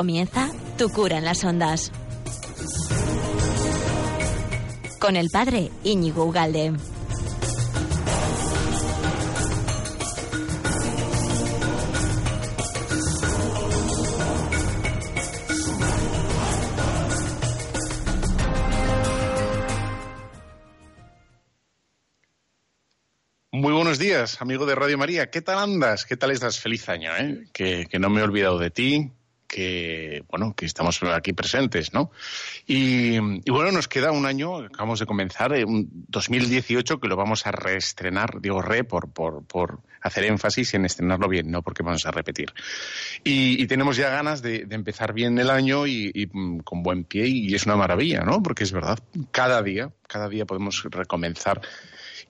Comienza Tu cura en las ondas. Con el padre Íñigo Ugalde. Muy buenos días, amigo de Radio María. ¿Qué tal andas? ¿Qué tal estás? Feliz año, ¿eh? Que, que no me he olvidado de ti, que bueno que estamos aquí presentes, ¿no? Y, y, bueno, nos queda un año, acabamos de comenzar, eh, un 2018 que lo vamos a reestrenar, digo re por, por, por hacer énfasis en estrenarlo bien, no porque vamos a repetir. Y, y tenemos ya ganas de, de, empezar bien el año y, y, mm, con buen pie y es una maravilla, ¿no? Porque es verdad, cada día, cada día podemos recomenzar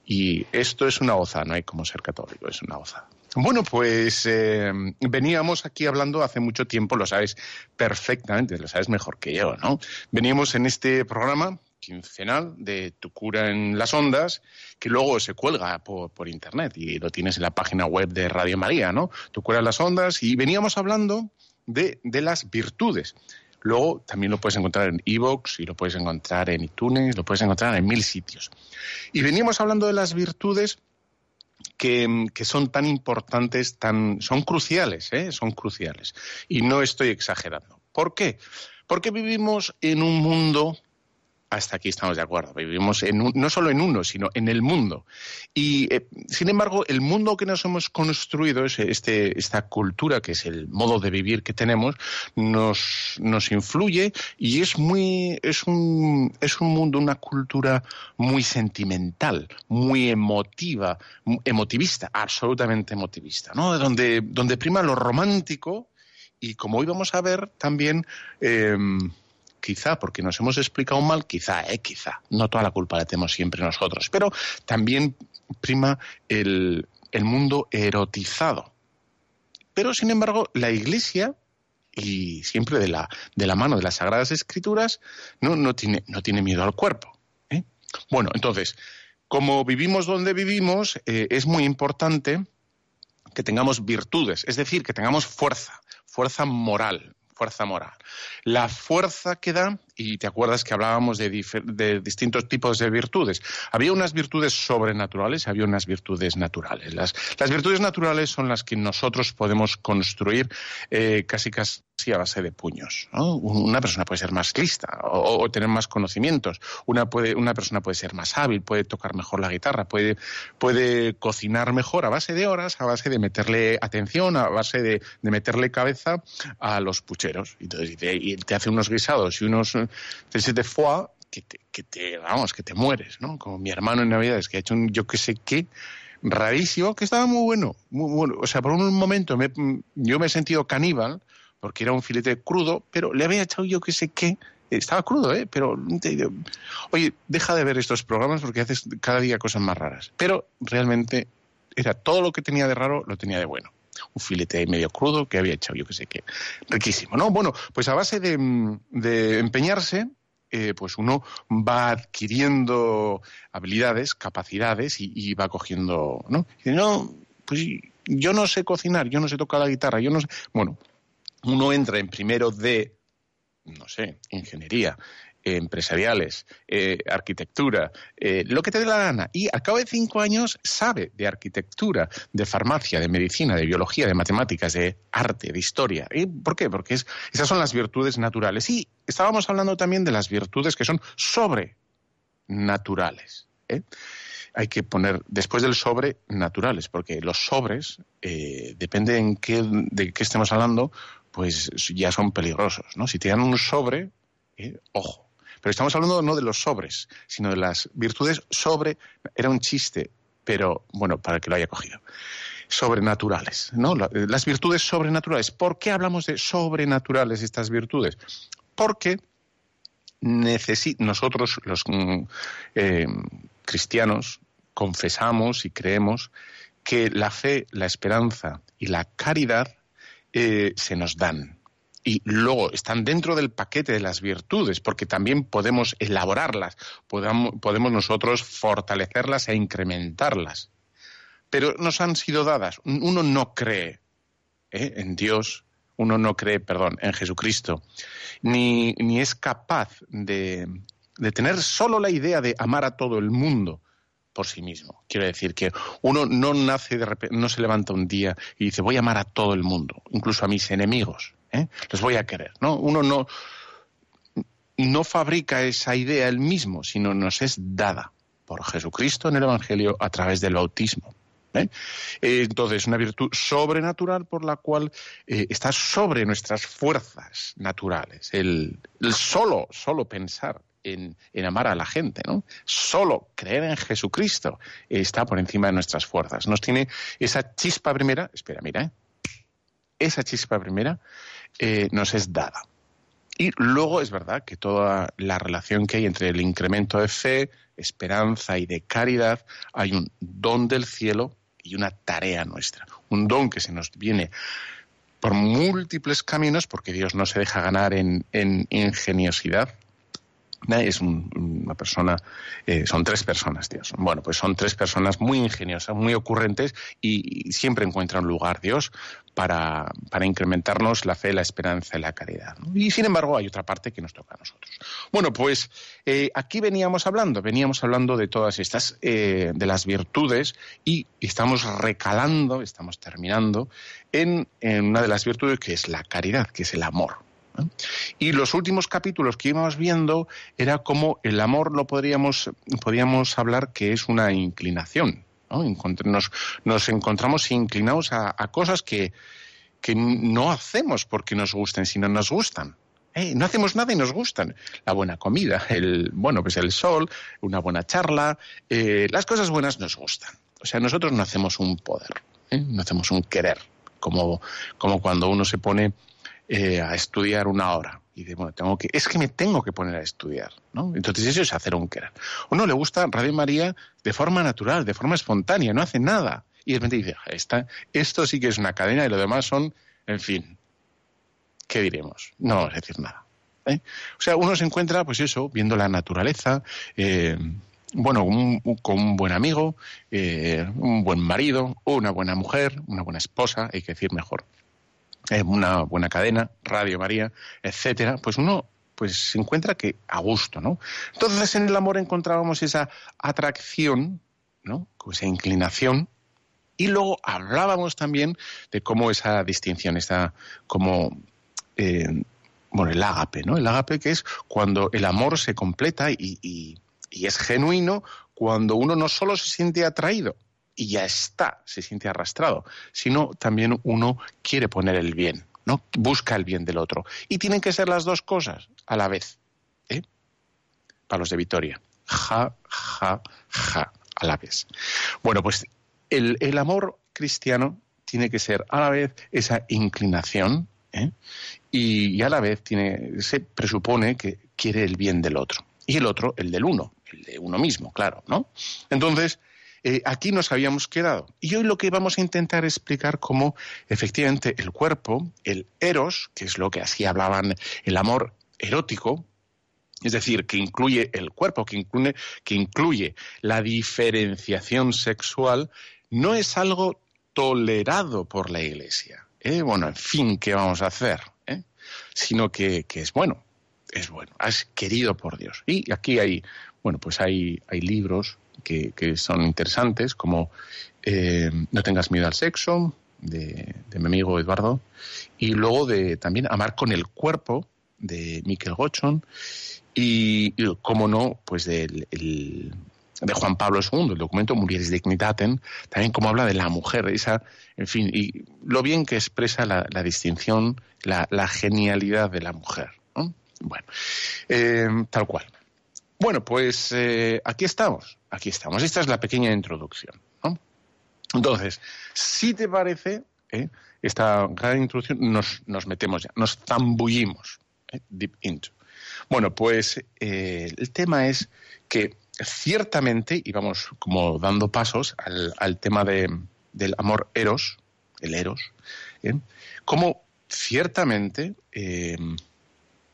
y esto es una oza, no hay como ser católico, es una oza. Bueno, pues eh, veníamos aquí hablando hace mucho tiempo, lo sabes perfectamente, lo sabes mejor que yo, ¿no? Veníamos en este programa quincenal de Tu cura en las ondas, que luego se cuelga por, por, internet y lo tienes en la página web de Radio María, ¿no? Tu cura en las ondas y veníamos hablando de, de las virtudes. Luego también lo puedes encontrar en Evox y lo puedes encontrar en iTunes, lo puedes encontrar en mil sitios. Y veníamos hablando de las virtudes que, son tan importantes, tan, son cruciales, ¿eh? son cruciales. Y no estoy exagerando. ¿Por qué? Porque vivimos en un mundo hasta aquí estamos de acuerdo. Vivimos en un, no solo en uno, sino en el mundo. Y, eh, sin embargo, el mundo que nos hemos construido, este, esta cultura, que es el modo de vivir que tenemos, nos, influye y es muy, es un, es un mundo, una cultura muy sentimental, muy emotiva, emotivista, absolutamente emotivista, ¿no? Donde, donde prima lo romántico y, como hoy vamos a ver, también, eh, quizá porque nos hemos explicado mal, quizá, eh, quizá, no toda la culpa la tenemos siempre nosotros, pero también prima el, el mundo erotizado. Pero, sin embargo, la Iglesia, y siempre de la, de la mano de las Sagradas Escrituras, no, no, tiene, no tiene miedo al cuerpo. ¿eh? Bueno, entonces, como vivimos donde vivimos, eh, es muy importante que tengamos virtudes, es decir, que tengamos fuerza, fuerza moral, fuerza moral. La fuerza que da, y te acuerdas que hablábamos de, de, distintos tipos de virtudes. Había unas virtudes sobrenaturales, había unas virtudes naturales. Las, las virtudes naturales son las que nosotros podemos construir eh, casi casi a base de puños. ¿no? Una persona puede ser más lista o, tener más conocimientos. Una, puede, una persona puede ser más hábil, puede tocar mejor la guitarra, puede, puede cocinar mejor a base de horas, a base de meterle atención, a base de, de meterle cabeza a los pucheros. Y, entonces, y, y te hace unos guisados y unos de foie que te, que te, vamos, que te mueres, ¿no? Como mi hermano en Navidades, que ha hecho un yo que sé qué rarísimo, que estaba muy bueno, muy bueno. O sea, por un momento me, yo me he sentido caníbal, porque era un filete crudo, pero le había echado yo que sé qué. Estaba crudo, ¿eh? Pero, oye, deja de ver estos programas porque haces cada día cosas más raras. Pero realmente era todo lo que tenía de raro, lo tenía de bueno. Un filete medio crudo que había echado yo que sé qué. Riquísimo, ¿no? Bueno, pues a base de, de empeñarse, eh, pues uno va adquiriendo habilidades, capacidades y, y va cogiendo, ¿no? Y no, pues yo no sé cocinar, yo no sé tocar la guitarra, yo no sé. Bueno, uno entra en primero de, no sé, ingeniería, empresariales, eh, arquitectura, eh, lo que te dé la gana. Y al cabo de cinco años sabe de arquitectura, de farmacia, de medicina, de biología, de matemáticas, de arte, de historia. ¿Y por qué? Porque es, esas son las virtudes naturales. Y estábamos hablando también de las virtudes que son sobrenaturales. ¿eh? hay que poner después del sobre naturales, porque los sobres, depende en qué, de qué estemos hablando, pues ya son peligrosos, ¿no? Si te dan un sobre, ojo. Pero estamos hablando no de los sobres, sino de las virtudes sobre. Era un chiste, pero bueno, para que lo haya cogido. Sobrenaturales, ¿no? Las virtudes sobrenaturales. ¿Por qué hablamos de sobrenaturales estas virtudes? Porque nosotros, los eh, cristianos, confesamos y creemos que la fe, la esperanza y la caridad eh, se nos dan. Y luego están dentro del paquete de las virtudes, porque también podemos elaborarlas, podemos nosotros fortalecerlas e incrementarlas. Pero nos han sido dadas. Uno no cree ¿eh? en Dios, uno no cree, perdón, en Jesucristo, ni, ni es capaz de, de tener solo la idea de amar a todo el mundo por sí mismo. Quiero decir que uno no nace de repente, no se levanta un día y dice voy a amar a todo el mundo, incluso a mis enemigos, ¿eh? los voy a querer. ¿no? Uno no, no fabrica esa idea él mismo, sino nos es dada por Jesucristo en el Evangelio a través del bautismo. ¿eh? Entonces, una virtud sobrenatural por la cual eh, está sobre nuestras fuerzas naturales. El, el, solo, solo pensar en, en, amar a la gente, ¿no? Solo creer en Jesucristo está por encima de nuestras fuerzas. Nos tiene esa chispa primera, espera, mira, ¿eh? esa chispa primera eh, nos es dada. Y luego es verdad que toda la relación que hay entre el incremento de fe, esperanza y de caridad, hay un don del cielo y una tarea nuestra. Un don que se nos viene por múltiples caminos, porque Dios no se deja ganar en, en ingeniosidad, es una persona, eh, son tres personas, Dios. Bueno, pues son tres personas muy ingeniosas, muy ocurrentes y, siempre encuentran lugar Dios para, para, incrementarnos la fe, la esperanza y la caridad. Y sin embargo hay otra parte que nos toca a nosotros. Bueno, pues eh, aquí veníamos hablando, veníamos hablando de todas estas, eh, de las virtudes y estamos recalando, estamos terminando en, en una de las virtudes que es la caridad, que es el amor. Y los últimos capítulos que íbamos viendo era como el amor lo podríamos, podríamos hablar que es una inclinación. ¿no? Nos, encontramos inclinados a, a cosas que, que no hacemos porque nos gusten, sino nos gustan. Eh, no hacemos nada y nos gustan. La buena comida, el, bueno, pues el sol, una buena charla, eh, las cosas buenas nos gustan. O sea, nosotros no hacemos un poder, ¿eh? no hacemos un querer, como, como cuando uno se pone eh, a estudiar una hora. Y de, bueno, tengo que, es que me tengo que poner a estudiar, ¿no? Entonces eso es hacer un querer. Uno le gusta Radio María de forma natural, de forma espontánea, no hace nada. Y de repente dice, esta, esto sí que es una cadena y lo demás son, en fin, ¿qué diremos? No vamos a decir nada. ¿eh? O sea, uno se encuentra, pues eso, viendo la naturaleza, eh, bueno, con un buen amigo, eh, un buen marido, una buena mujer, una buena esposa, hay que decir mejor una buena cadena, Radio María, etcétera, pues uno pues se encuentra que a gusto, ¿no? Entonces en el amor encontrábamos esa atracción, ¿no? Esa inclinación y luego hablábamos también de cómo esa distinción está como eh, bueno, el ágape, ¿no? El ágape que es cuando el amor se completa y, y, y es genuino cuando uno no solo se siente atraído, y ya está, se siente arrastrado, sino también uno quiere poner el bien, ¿no? Busca el bien del otro. Y tienen que ser las dos cosas a la vez, ¿eh? Para los de Vitoria. Ja, ja, ja, a la vez. Bueno, pues el, el amor cristiano tiene que ser a la vez esa inclinación ¿eh? y, y, a la vez tiene, se presupone que quiere el bien del otro. Y el otro, el del uno, el de uno mismo, claro, ¿no? Entonces, eh, aquí nos habíamos quedado. Y hoy lo que vamos a intentar explicar cómo efectivamente el cuerpo, el eros, que es lo que así hablaban el amor erótico, es decir, que incluye el cuerpo, que incluye, que incluye la diferenciación sexual, no es algo tolerado por la Iglesia. ¿eh? Bueno, en fin, ¿qué vamos a hacer? ¿Eh? Sino que, que, es bueno, es bueno, es querido por Dios. Y aquí hay, bueno, pues hay, hay libros que, son interesantes, como eh, No tengas miedo al sexo, de, mi amigo Eduardo, y luego de también Amar con el cuerpo, de Michael Gochon, y, como no, pues del de Juan Pablo II, el documento Murieris Dignitatem, también como habla de la mujer, esa, en fin, y lo bien que expresa la, distinción, la, genialidad de la mujer. Bueno, eh, tal cual. Bueno, pues eh, aquí estamos, aquí estamos. Esta es la pequeña introducción. Entonces, si te parece, ¿eh? esta gran introducción, nos, metemos ya, nos zambullimos, ¿eh? deep into. Bueno, pues eh, el tema es que ciertamente, y vamos como dando pasos al, tema de, del amor eros, el eros, como ciertamente el,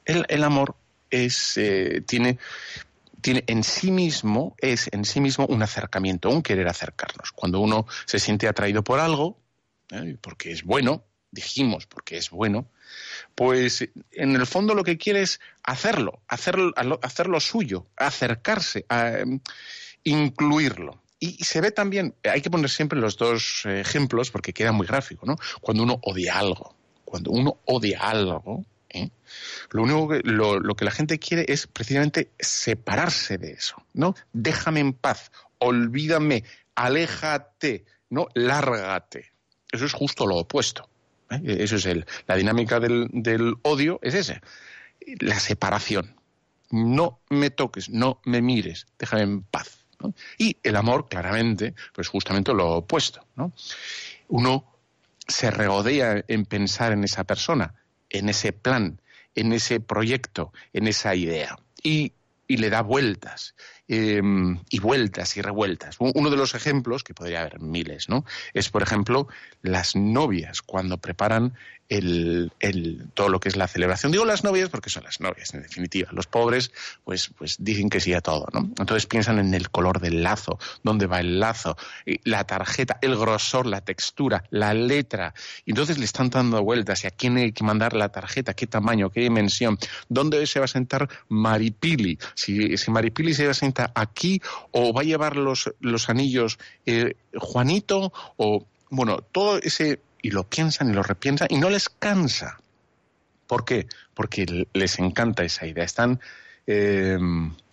el amor es, tiene tiene en sí mismo, es en sí mismo un acercamiento, un querer acercarnos. Cuando uno se siente atraído por algo, ¿eh? porque es bueno, dijimos porque es bueno, pues en el fondo lo que quiere es hacerlo, hacerlo, hacerlo suyo, acercarse, a, incluirlo. Y, se ve también, hay que poner siempre los dos ejemplos porque queda muy gráfico, ¿no? Cuando uno odia algo, cuando uno odia algo, lo único que, lo, que la gente quiere es precisamente separarse de eso, ¿no? Déjame en paz, olvídame, aléjate, ¿no? Lárgate. Eso es justo lo opuesto. ¿eh? Eso es el, la dinámica del, del odio, es ese, la separación. No me toques, no me mires, déjame en paz. Y el amor, claramente, pues justamente lo opuesto. ¿no? Uno se regodea en pensar en esa persona, en ese plan, en ese proyecto, en esa idea. Y, y le da vueltas. Em, y vueltas y revueltas. Uno de los ejemplos, que podría haber miles, ¿no? Es, por ejemplo, las novias cuando preparan el, el, todo lo que es la celebración. Digo las novias porque son las novias, en definitiva. Los pobres, pues, pues dicen que sí a todo, ¿no? Entonces piensan en el color del lazo, dónde va el lazo, la tarjeta, el grosor, la textura, la letra. Y entonces le están dando vueltas y a quién hay que mandar la tarjeta, qué tamaño, qué dimensión, dónde se va a sentar Maripili, si, si Maripili se va a sentar aquí o va a llevar los, los anillos eh, Juanito o, bueno, todo ese y lo piensan y lo repiensan y no les cansa. ¿Por qué? Porque les encanta esa idea. Están eh,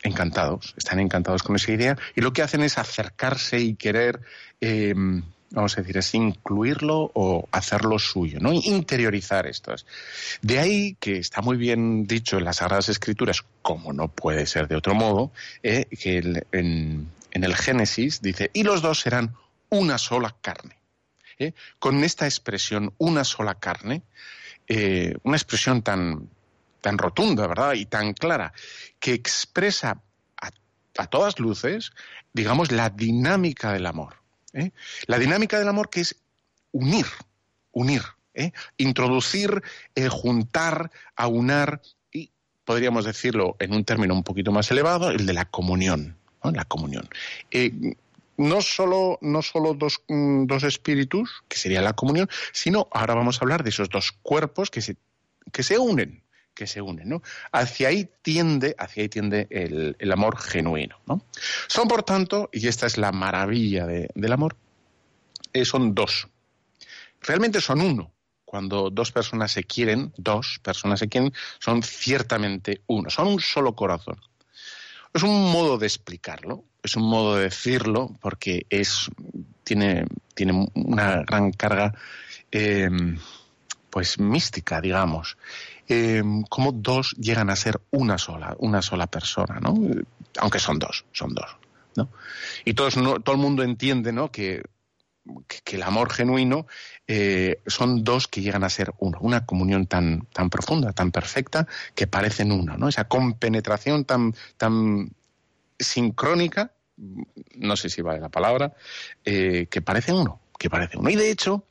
encantados, están encantados con esa idea y lo que hacen es acercarse y querer, eh, vamos a decir, es incluirlo o hacerlo suyo, ¿no? Interiorizar esto. De ahí que está muy bien dicho en las Sagradas Escrituras, como no puede ser de otro modo, eh, que en, en el Génesis dice, y los dos serán una sola carne. ¿eh? con esta expresión, una sola carne, eh, una expresión tan, tan rotunda, ¿verdad? Y tan clara, que expresa a, todas luces, digamos, la dinámica del amor. ¿Eh? La dinámica del amor que es unir, unir, introducir, juntar, aunar y podríamos decirlo en un término un poquito más elevado, el de la comunión. La comunión no solo, no solo dos, mm, dos, espíritus, que sería la comunión, sino ahora vamos a hablar de esos dos cuerpos que se, que se unen, que se unen, ¿no? Hacia ahí tiende, hacia ahí tiende el, el amor genuino, ¿no? Son, por tanto, y esta es la maravilla del amor, eh, son dos. Realmente son uno. Cuando dos personas se quieren, dos personas se quieren, son ciertamente uno, son un solo corazón. Es un modo de explicarlo, es un modo de decirlo, porque es, tiene, tiene una gran carga em, pues mística, digamos. Eh, cómo dos llegan a ser una sola, una sola persona, ¿no? Aunque son dos, son dos. ¿no? Y todos, todo el mundo entiende ¿no? que, que, el amor genuino eh, son dos que llegan a ser uno, una comunión tan, tan profunda, tan perfecta, que parecen uno, ¿no? Esa compenetración tan, tan sincrónica, no sé si vale la palabra, eh, que parecen uno, que parece uno. Y de hecho,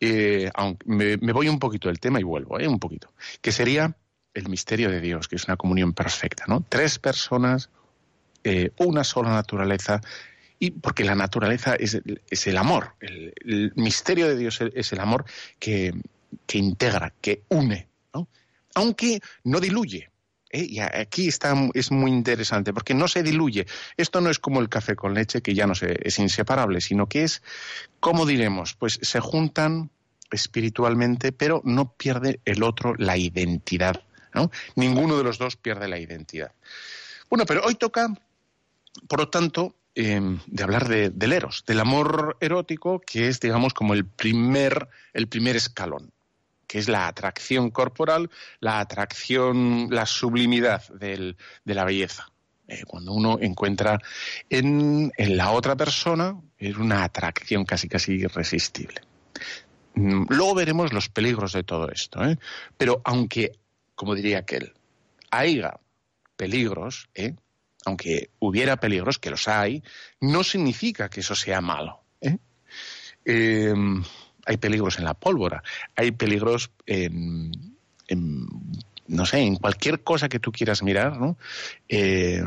eh, aunque me, voy un poquito del tema y vuelvo, un poquito, que sería el misterio de Dios, que es una comunión perfecta, ¿no? Tres personas, una sola naturaleza, y porque la naturaleza es, es el amor, el, misterio de Dios es el amor que, que integra, que une, aunque no diluye. ¿Eh? Y aquí está, es muy interesante, porque no se diluye. Esto no es como el café con leche, que ya no es inseparable, sino que es, ¿cómo diremos? Pues se juntan espiritualmente, pero no pierde el otro la identidad. ¿no? Ninguno de los dos pierde la identidad. Bueno, pero hoy toca, por lo tanto, Em, de hablar de, del eros, del amor erótico, que es, digamos, como el primer, el primer escalón, que es la atracción corporal, la atracción, la sublimidad del, de la belleza. Eh, cuando uno encuentra en, en, la otra persona, es una atracción casi casi irresistible. Mm, luego veremos los peligros de todo esto, ¿eh? pero aunque, como diría aquel, haya peligros, ¿eh? aunque hubiera peligros, que los hay, no significa que eso sea malo. ¿eh? Hay peligros en la pólvora, hay peligros en, no sé, en cualquier cosa que tú quieras mirar, ¿no? Eh,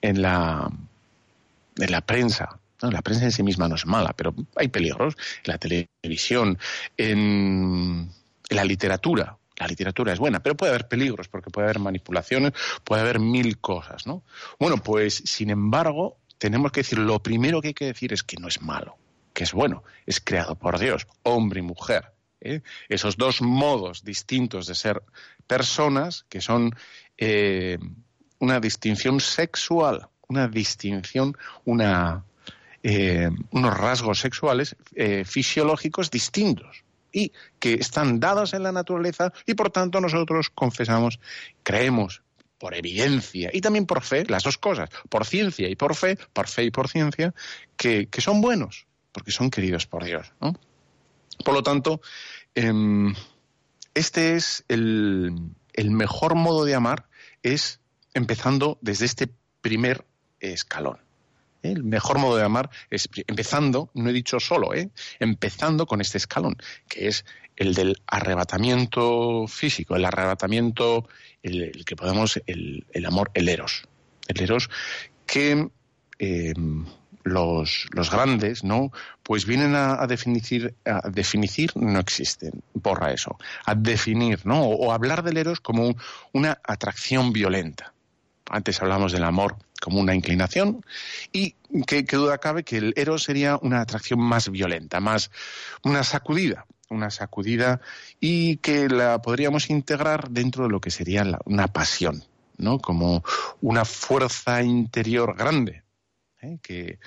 en la en la prensa, La prensa en sí misma no es mala, pero hay peligros en la televisión, en, la literatura. La literatura es buena, pero puede haber peligros porque puede haber manipulaciones, puede haber mil cosas, ¿no? Bueno, pues sin embargo, tenemos que decir, lo primero que hay que decir es que no es malo, que es bueno, es creado por Dios, hombre y mujer. ¿eh? Esos dos modos distintos de ser personas que son eh, una distinción sexual, una distinción, una, eh, unos rasgos sexuales eh, fisiológicos distintos y que están dados en la naturaleza y por tanto nosotros confesamos, creemos por evidencia y también por fe, las dos cosas, por ciencia y por fe, por fe y por ciencia, que, son buenos, porque son queridos por Dios. Por lo tanto, em, este es el, el mejor modo de amar, es empezando desde este primer escalón. El mejor modo de amar es empezando, no he dicho solo, ¿eh? empezando con este escalón, que es el del arrebatamiento físico, el arrebatamiento, el, que podemos, el, amor, el eros. El eros que em, los, grandes, ¿no? Pues vienen a, definir, a definir, no existen, borra eso, a definir, ¿no? O, hablar del eros como una atracción violenta. Antes hablamos del amor como una inclinación y que, duda cabe que el eros sería una atracción más violenta, más una sacudida, una sacudida y que la podríamos integrar dentro de lo que sería una pasión, ¿no? Como una fuerza interior grande, ¿eh? que,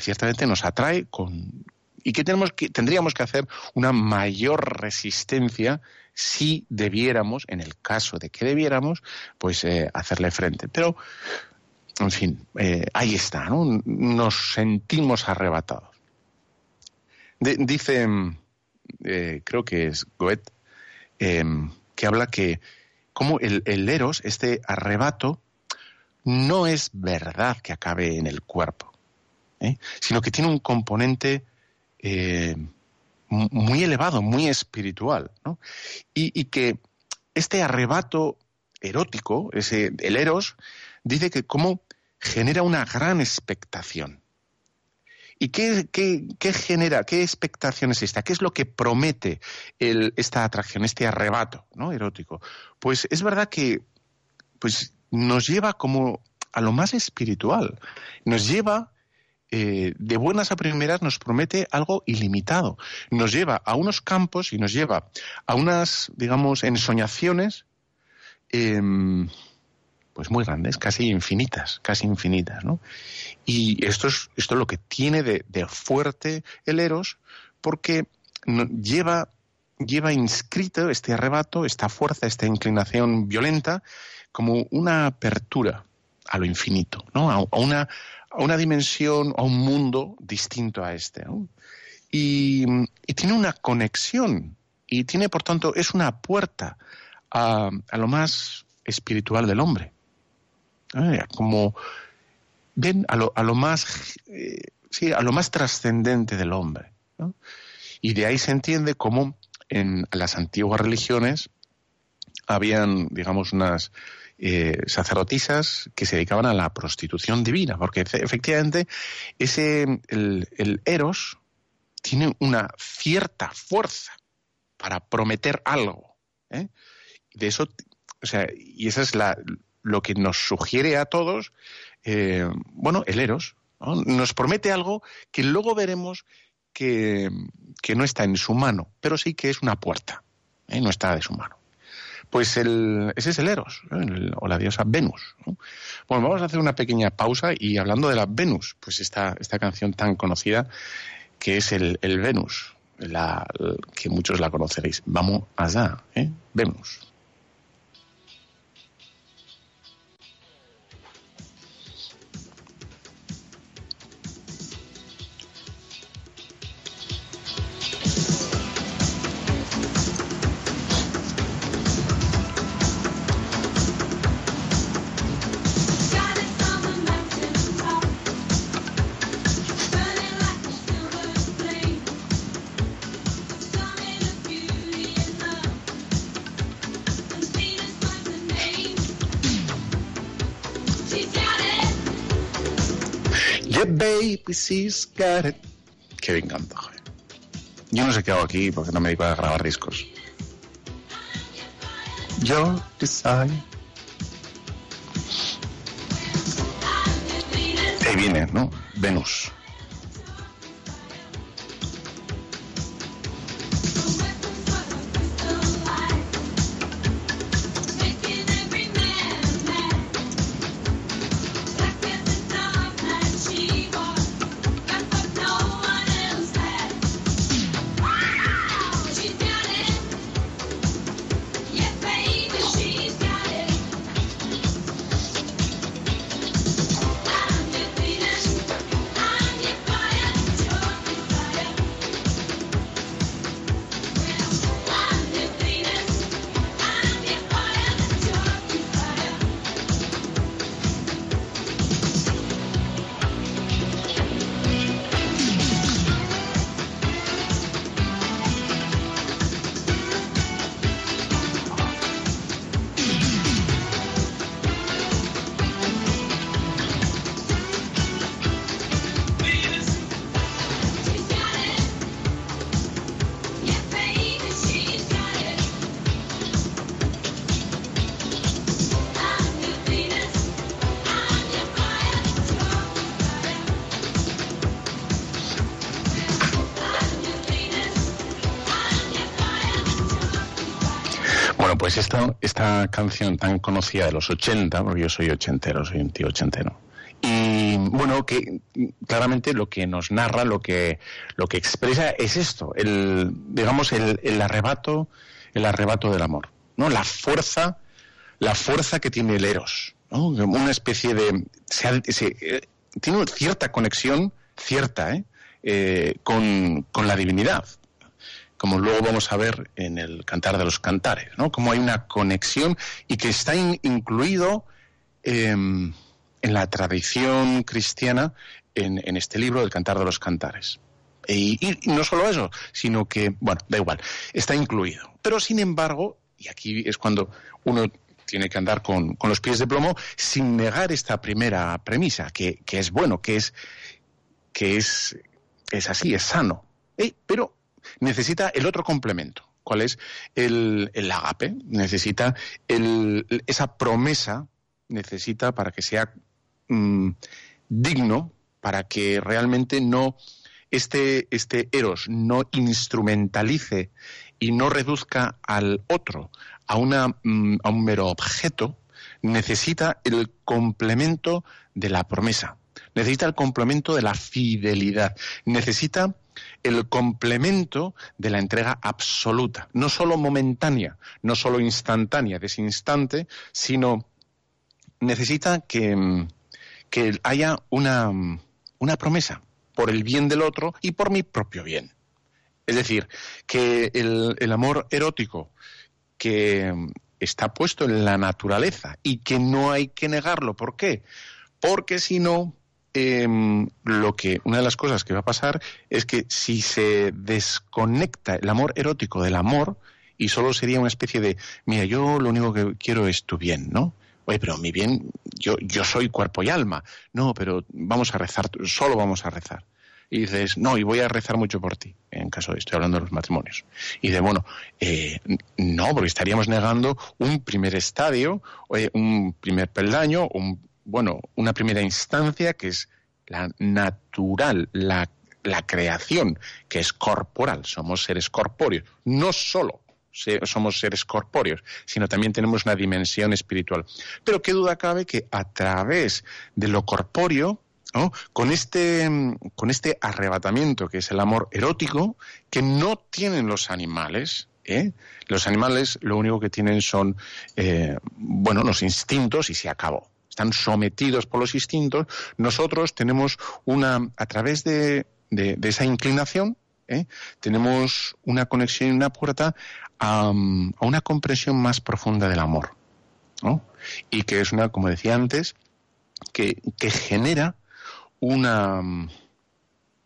ciertamente nos atrae con, y que, tenemos que tendríamos que hacer una mayor resistencia si debiéramos, en el caso de que debiéramos, pues eh, hacerle frente. Pero en fin, eh, ahí está, ¿no? Nos sentimos arrebatados. dice, creo que es Goethe, que habla que como el, eros, este arrebato, no es verdad que acabe en el cuerpo, ¿eh? sino que tiene un componente muy elevado, muy espiritual, ¿no? y, que este arrebato erótico, ese, el eros, dice que como genera una gran expectación. ¿Y qué, genera, qué expectación es esta? ¿Qué es lo que promete esta atracción, este arrebato ¿no? erótico? Pues es verdad que pues, nos lleva como a lo más espiritual, nos lleva eh, de buenas a primeras nos promete algo ilimitado. Nos lleva a unos campos y nos lleva a unas, digamos, ensoñaciones em, pues muy grandes, casi infinitas, casi infinitas, ¿no? Y esto es, esto es lo que tiene de, fuerte el Eros, porque lleva, lleva inscrito este arrebato, esta fuerza, esta inclinación violenta, como una apertura a lo infinito, ¿no? A, una, a una dimensión, a un mundo distinto a este, y, tiene una conexión, y tiene, por tanto, es una puerta a, lo más espiritual del hombre. ¿eh? como ven a lo, a lo más eh, sí, a lo más trascendente del hombre. Y de ahí se entiende cómo en las antiguas religiones habían, digamos, unas eh, sacerdotisas que se dedicaban a la prostitución divina, porque efectivamente ese el, eros tiene una cierta fuerza para prometer algo. De eso, o sea, y esa es la, lo que nos sugiere a todos, eh, bueno, el Eros. Nos promete algo que luego veremos que, no está en su mano, pero sí que es una puerta, ¿eh? no está de su mano. Pues el, ese es el Eros, ¿eh? o la diosa Venus. Bueno, vamos a hacer una pequeña pausa y hablando de la Venus, pues esta, esta canción tan conocida que es el, el Venus, la, que muchos la conoceréis. Vamos allá, ¿eh? Venus. Baby, she's got it. Qué joder. Yo no sé qué hago aquí porque no me dedico a grabar discos. Yo decide. Ahí viene, ¿no? Venus. Pues esta, esta canción tan conocida de los 80, porque yo soy ochentero, soy un tío ochentero. Y bueno, que claramente lo que nos narra, lo que, lo que expresa es esto, el, digamos, el, el arrebato, el arrebato del amor, ¿no? La fuerza, la fuerza que tiene el Eros, ¿no? Una especie de, se, se, eh, tiene cierta conexión, cierta, ¿eh? Eh, con, con la divinidad, como luego vamos a ver en el Cantar de los Cantares, ¿no? Como hay una conexión y que está incluido em, en la tradición cristiana en, este libro del Cantar de los Cantares. Y, no solo eso, sino que, bueno, da igual, está incluido. Pero sin embargo, y aquí es cuando uno tiene que andar con, los pies de plomo, sin negar esta primera premisa, que, es bueno, que es, que es, es así, es sano. pero necesita el otro complemento. ¿Cuál es el, el agape? Necesita el, esa promesa, necesita para que sea mm, digno, para que realmente no este, este eros no instrumentalice y no reduzca al otro a, una, mm, a un mero objeto, necesita el complemento de la promesa, necesita el complemento de la fidelidad, necesita el complemento de la entrega absoluta, no solo momentánea, no solo instantánea de ese instante, sino necesita que, que haya una, una promesa por el bien del otro y por mi propio bien. Es decir, que el, el, amor erótico que está puesto en la naturaleza y que no hay que negarlo. ¿Por qué? Porque si no, Em, lo que una de las cosas que va a pasar es que si se desconecta el amor erótico del amor y solo sería una especie de mira yo lo único que quiero es tu bien no oye pero mi bien yo yo soy cuerpo y alma no pero vamos a rezar solo vamos a rezar y dices, no, y voy a rezar mucho por ti, en caso de, estoy hablando de los matrimonios. Y dice, bueno, eh, no, porque estaríamos negando un primer estadio, un primer peldaño, un, bueno, una primera instancia que es la natural, la, creación, que es corporal, somos seres corpóreos, no solo somos seres corpóreos, sino también tenemos una dimensión espiritual. Pero qué duda cabe que a través de lo corpóreo, con, este, con este arrebatamiento que es el amor erótico, que no tienen los animales, ¿eh? los animales lo único que tienen son, eh, bueno, los instintos y se acabó están sometidos por los instintos, nosotros tenemos una, a través de, esa inclinación, ¿eh? tenemos una conexión y una puerta a, una comprensión más profunda del amor. Y que es una, como decía antes, que, genera una,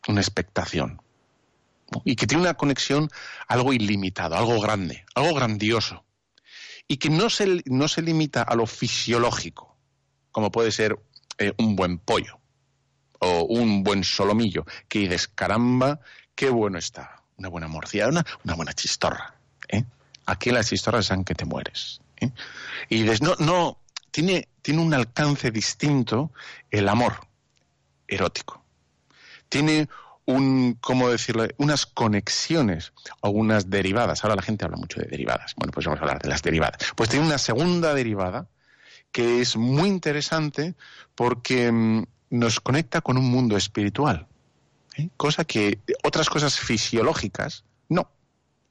una expectación. Y que tiene una conexión algo ilimitado, algo grande, algo grandioso. Y que no se, no se limita a lo fisiológico, como puede ser eh, un buen pollo o un buen solomillo, que dices, caramba, qué bueno está, una buena morcilla, una, una buena chistorra. ¿eh? Aquí las chistorras son que te mueres. ¿eh? Y dices, no, no, tiene, tiene un alcance distinto el amor erótico. Tiene un, ¿cómo decirlo? Unas conexiones o unas derivadas. Ahora la gente habla mucho de derivadas. Bueno, pues vamos a hablar de las derivadas. Pues tiene una segunda derivada que es muy interesante porque mm, nos conecta con un mundo espiritual, ¿eh? cosa que otras cosas fisiológicas no.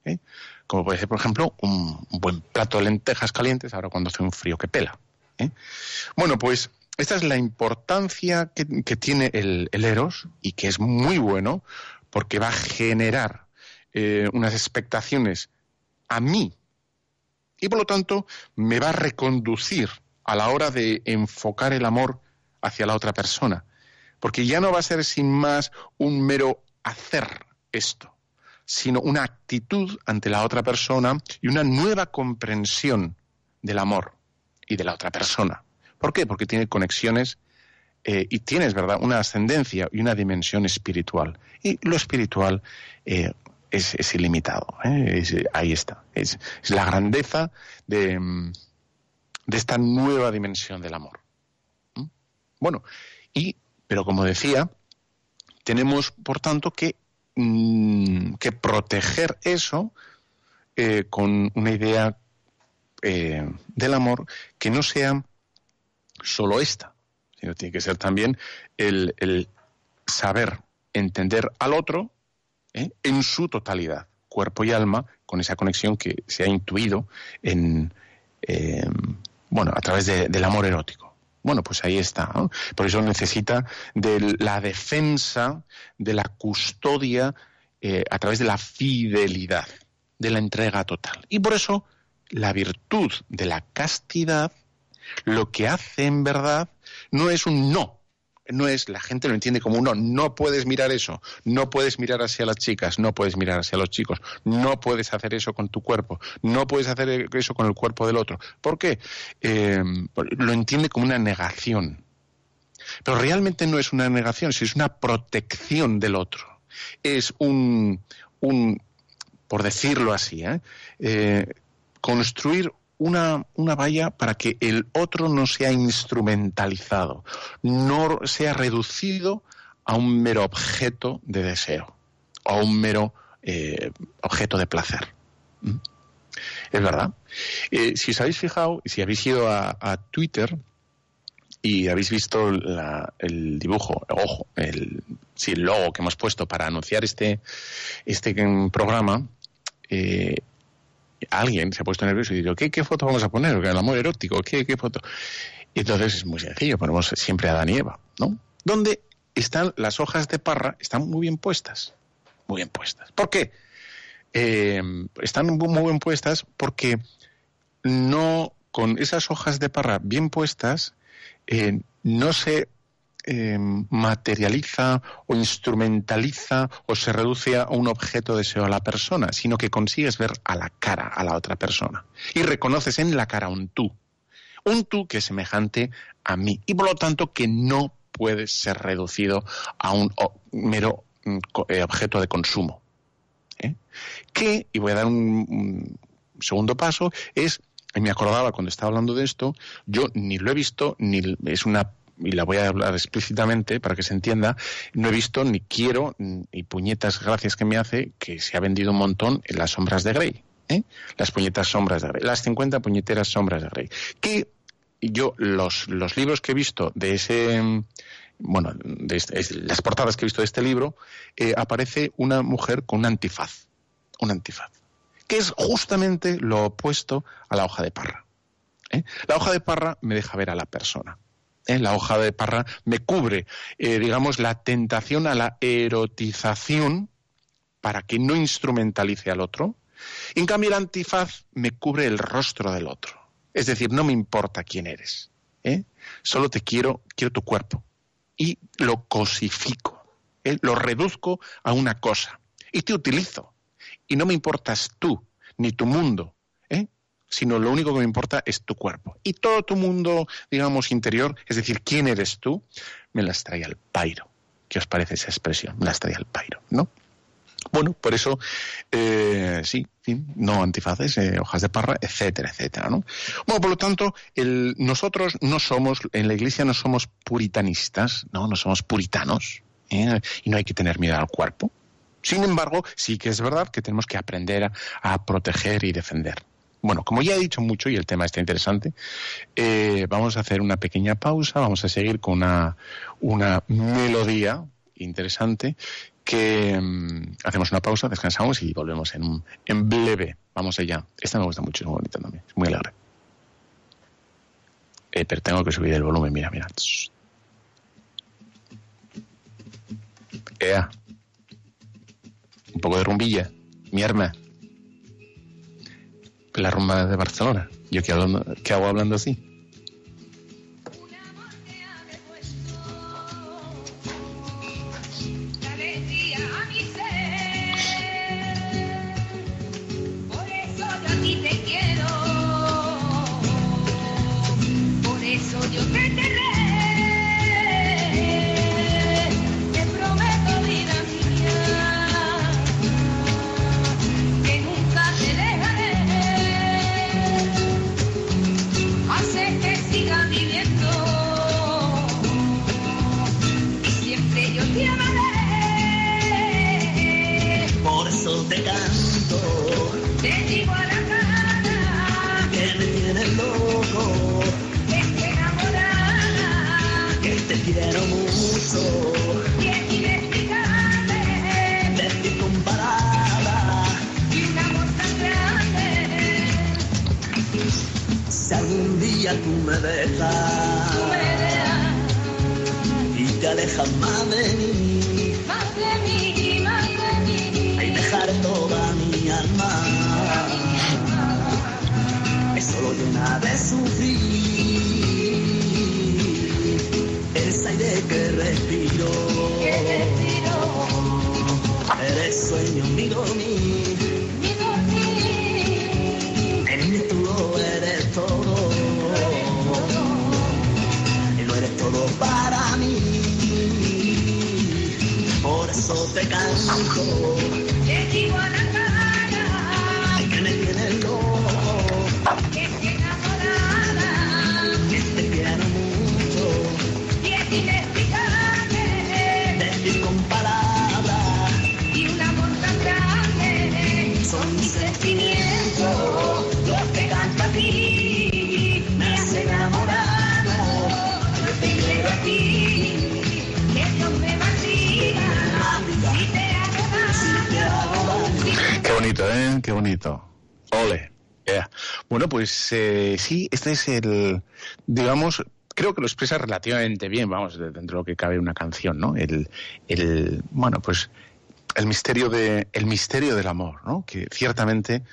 ¿eh? Como puede ser, por ejemplo, un, buen plato de lentejas calientes ahora cuando hace un frío que pela. ¿eh? Bueno, pues esta es la importancia que, tiene el, Eros y que es muy bueno porque va a generar unas expectaciones a mí y por lo tanto me va a reconducir a la hora de enfocar el amor hacia la otra persona. Porque ya no va a ser sin más un mero hacer esto, sino una actitud ante la otra persona y una nueva comprensión del amor y de la otra persona. ¿Por qué? Porque tiene conexiones eh, y tienes, ¿verdad?, una ascendencia y una dimensión espiritual. Y lo espiritual eh, es, ilimitado. ¿eh? ahí está. Es, la grandeza de, de esta nueva dimensión del amor. Bueno, y, pero como decía, tenemos, por tanto, que, mm, que proteger eso eh, con una idea eh, del amor que no sea solo esta, sino tiene que ser también el, saber entender al otro ¿eh? en su totalidad, cuerpo y alma, con esa conexión que se ha intuido en, bueno, a través del amor erótico. Bueno, pues ahí está. Por eso necesita de la defensa, de la custodia eh, a través de la fidelidad, de la entrega total. Y por eso la virtud de la castidad lo que hace en verdad no es un no, no es, la gente lo entiende como uno, no puedes mirar eso, no puedes mirar hacia las chicas, no puedes mirar hacia los chicos, no puedes hacer eso con tu cuerpo, no puedes hacer eso con el cuerpo del otro. ¿Por qué? Eh, lo entiende como una negación. Pero realmente no es una negación, sino es una protección del otro. Es un, un por decirlo así, ¿eh? Eh, construir una, una valla para que el otro no sea instrumentalizado, no sea reducido a un mero objeto de deseo a un mero eh, objeto de placer. ¿Mm? Es verdad. Eh, si os habéis fijado, si habéis ido a, Twitter y habéis visto el dibujo, ojo, el, el logo que hemos puesto para anunciar este, este programa, eh, alguien se ha puesto nervioso y dice, ¿qué, foto vamos a poner? ¿El amor erótico? ¿Qué, ¿Qué foto? Entonces es muy sencillo, ponemos siempre a Adán y Eva, ¿no? Donde están las hojas de parra, están muy bien puestas, muy bien puestas. ¿Por qué? Eh, están muy bien puestas porque no, con esas hojas de parra bien puestas, eh, no se Em, materializa o instrumentaliza o se reduce a un objeto de deseo a la persona, sino que consigues ver a la cara a la otra persona y reconoces en la cara un tú, un tú que es semejante a mí y por lo tanto que no puede ser reducido a un mero mm, eh, objeto de consumo. ¿eh? Que, y voy a dar un, segundo paso, es me acordaba cuando estaba hablando de esto, yo ni lo he visto, ni es una y la voy a hablar explícitamente para que se entienda, no he visto ni quiero, y puñetas gracias que me hace, que se ha vendido un montón en las sombras de Grey. ¿eh? Las puñetas sombras de Grey. Las 50 puñeteras sombras de Grey. Que yo, los, los libros que he visto de ese bueno, de este, las portadas que he visto de este libro, eh, aparece una mujer con un antifaz, un antifaz, que es justamente lo opuesto a la hoja de parra. ¿eh? La hoja de parra me deja ver a la persona. ¿Eh? la hoja de parra, me cubre, eh, digamos, la tentación a la erotización para que no instrumentalice al otro. En cambio, el antifaz me cubre el rostro del otro. Es decir, no me importa quién eres. ¿eh? Solo te quiero, quiero tu cuerpo. Y lo cosifico. Lo reduzco a una cosa. Y te utilizo. Y no me importas tú, ni tu mundo, sino lo único que me importa es tu cuerpo. Y todo tu mundo, digamos, interior, es decir, quién eres tú, me las trae al pairo. ¿Qué os parece esa expresión? La estrella del pairo, ¿no? Bueno, por eso, eh, sí, no antifaces, eh, hojas de parra, etcétera, etcétera, ¿no? Bueno, por lo tanto, el, nosotros no somos, en la Iglesia no somos puritanistas, ¿no? No somos puritanos, ¿eh? y no hay que tener miedo al cuerpo. Sin embargo, sí que es verdad que tenemos que aprender a, proteger y defender. Bueno, como ya he dicho mucho y el tema está interesante, vamos a hacer una pequeña pausa, vamos a seguir con una, una melodía interesante que mm, hacemos una pausa, descansamos y volvemos en, en breve. Vamos allá. Esta me gusta mucho, es muy bonita también, es muy alegre. Eh, pero tengo que subir el volumen, mira, mira. Ea. Un poco de rumbilla, mi. La rumba de Barcelona. Yo qué, qué hago hablando así. si algún día tú me dejas. Y te alejas más de mí, más de mí, más de mí, hay dejar toda mi alma, es solo llena de sufrir, el aire que respiro, eres sueño mío mío. 港口 pues eh, sí, este es el, digamos, creo que lo expresa relativamente bien, vamos, dentro de lo que cabe una canción, ¿no? El, el, bueno, pues el misterio de, el misterio del amor, ¿no? Que ciertamente